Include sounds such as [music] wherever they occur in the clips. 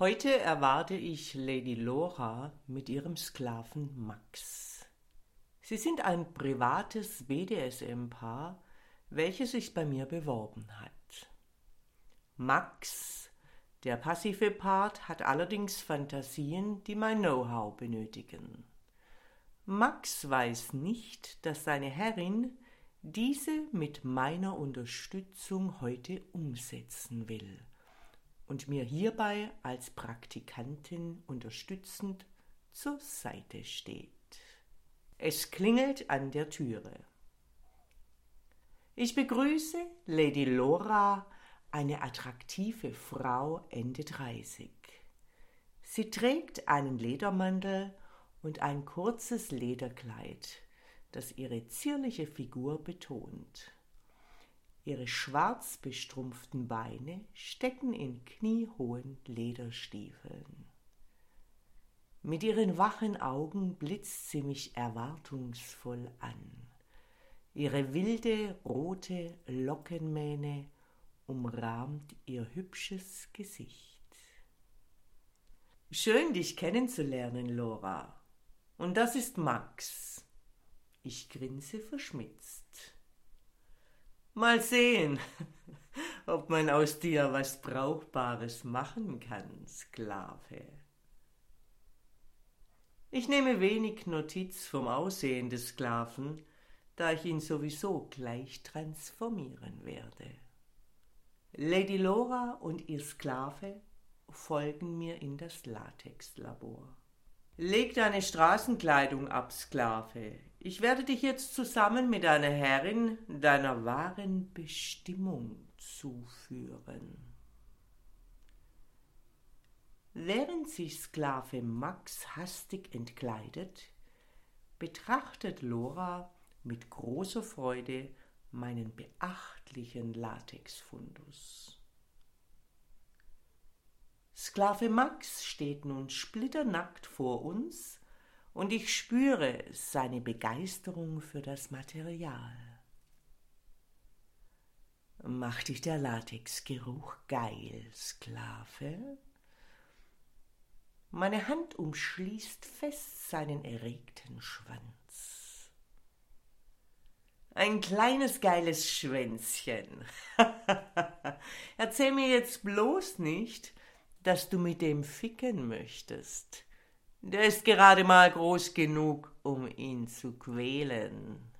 Heute erwarte ich Lady Laura mit ihrem Sklaven Max. Sie sind ein privates BDSM-Paar, welches sich bei mir beworben hat. Max, der passive Part, hat allerdings Fantasien, die mein Know-how benötigen. Max weiß nicht, dass seine Herrin diese mit meiner Unterstützung heute umsetzen will und mir hierbei als Praktikantin unterstützend zur Seite steht. Es klingelt an der Türe. Ich begrüße Lady Laura, eine attraktive Frau Ende 30. Sie trägt einen Ledermantel und ein kurzes Lederkleid, das ihre zierliche Figur betont. Ihre schwarz bestrumpften Beine stecken in kniehohen Lederstiefeln. Mit ihren wachen Augen blitzt sie mich erwartungsvoll an. Ihre wilde rote Lockenmähne umrahmt ihr hübsches Gesicht. Schön, dich kennenzulernen, Lora. Und das ist Max. Ich grinse verschmitzt. Mal sehen, [laughs] ob man aus dir was Brauchbares machen kann, Sklave. Ich nehme wenig Notiz vom Aussehen des Sklaven, da ich ihn sowieso gleich transformieren werde. Lady Laura und ihr Sklave folgen mir in das Latexlabor. Leg deine Straßenkleidung ab, Sklave. Ich werde dich jetzt zusammen mit deiner Herrin deiner wahren Bestimmung zuführen. Während sich Sklave Max hastig entkleidet, betrachtet Lora mit großer Freude meinen beachtlichen Latexfundus. Sklave Max steht nun splitternackt vor uns und ich spüre seine Begeisterung für das Material. Macht dich der Latexgeruch geil, Sklave? Meine Hand umschließt fest seinen erregten Schwanz. Ein kleines geiles Schwänzchen. [laughs] Erzähl mir jetzt bloß nicht, dass du mit dem ficken möchtest. Der ist gerade mal groß genug, um ihn zu quälen.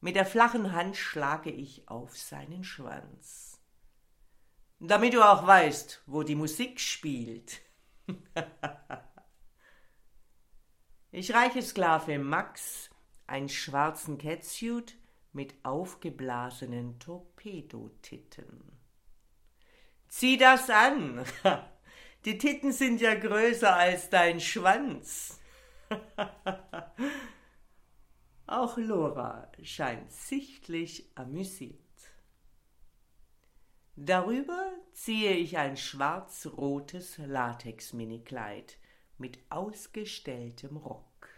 Mit der flachen Hand schlage ich auf seinen Schwanz. Damit du auch weißt, wo die Musik spielt. [laughs] ich reiche Sklave Max einen schwarzen Catsuit mit aufgeblasenen Torpedotitten. Zieh das an! [laughs] Die Titten sind ja größer als dein Schwanz. [laughs] Auch Lora scheint sichtlich amüsiert. Darüber ziehe ich ein schwarz-rotes Latex-Minikleid mit ausgestelltem Rock.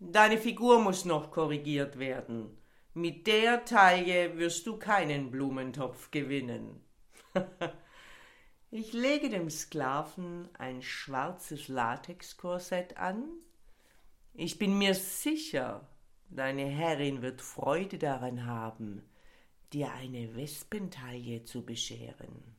Deine Figur muss noch korrigiert werden. Mit der Taille wirst du keinen Blumentopf gewinnen. [laughs] Ich lege dem Sklaven ein schwarzes Latexkorsett an. Ich bin mir sicher, deine Herrin wird Freude daran haben, dir eine Wespentaille zu bescheren.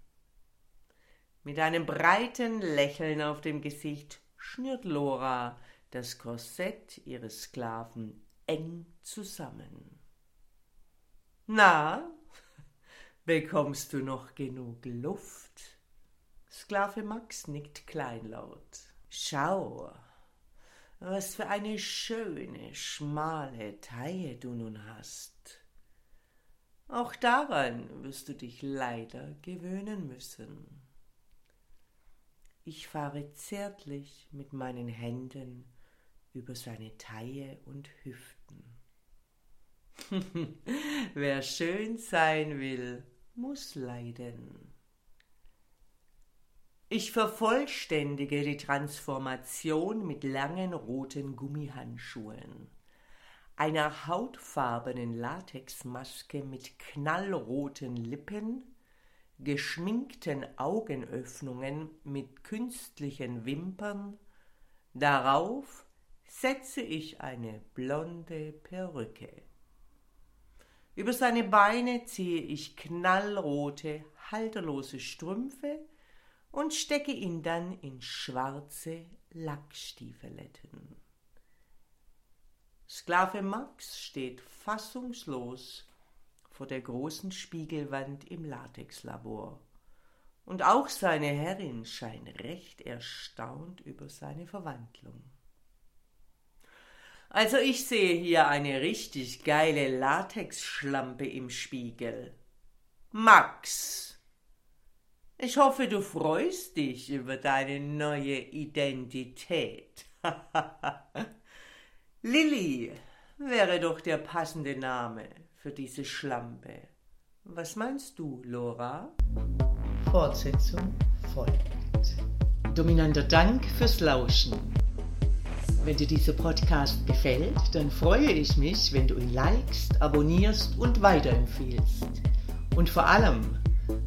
Mit einem breiten Lächeln auf dem Gesicht schnürt Lora das Korsett ihres Sklaven eng zusammen. Na, bekommst du noch genug Luft? Sklave Max nickt kleinlaut. Schau, was für eine schöne, schmale Taille du nun hast. Auch daran wirst du dich leider gewöhnen müssen. Ich fahre zärtlich mit meinen Händen über seine Taille und Hüften. [laughs] Wer schön sein will, muss leiden. Ich vervollständige die Transformation mit langen roten Gummihandschuhen, einer hautfarbenen Latexmaske mit knallroten Lippen, geschminkten Augenöffnungen mit künstlichen Wimpern, darauf setze ich eine blonde Perücke. Über seine Beine ziehe ich knallrote, halterlose Strümpfe und stecke ihn dann in schwarze Lackstiefeletten. Sklave Max steht fassungslos vor der großen Spiegelwand im Latexlabor. Und auch seine Herrin scheint recht erstaunt über seine Verwandlung. Also ich sehe hier eine richtig geile Latexschlampe im Spiegel. Max, ich hoffe, du freust dich über deine neue Identität. [laughs] Lilly wäre doch der passende Name für diese Schlampe. Was meinst du, Lora? Fortsetzung folgt. Dominanter Dank fürs Lauschen. Wenn dir dieser Podcast gefällt, dann freue ich mich, wenn du ihn likest, abonnierst und weiterempfiehlst. Und vor allem,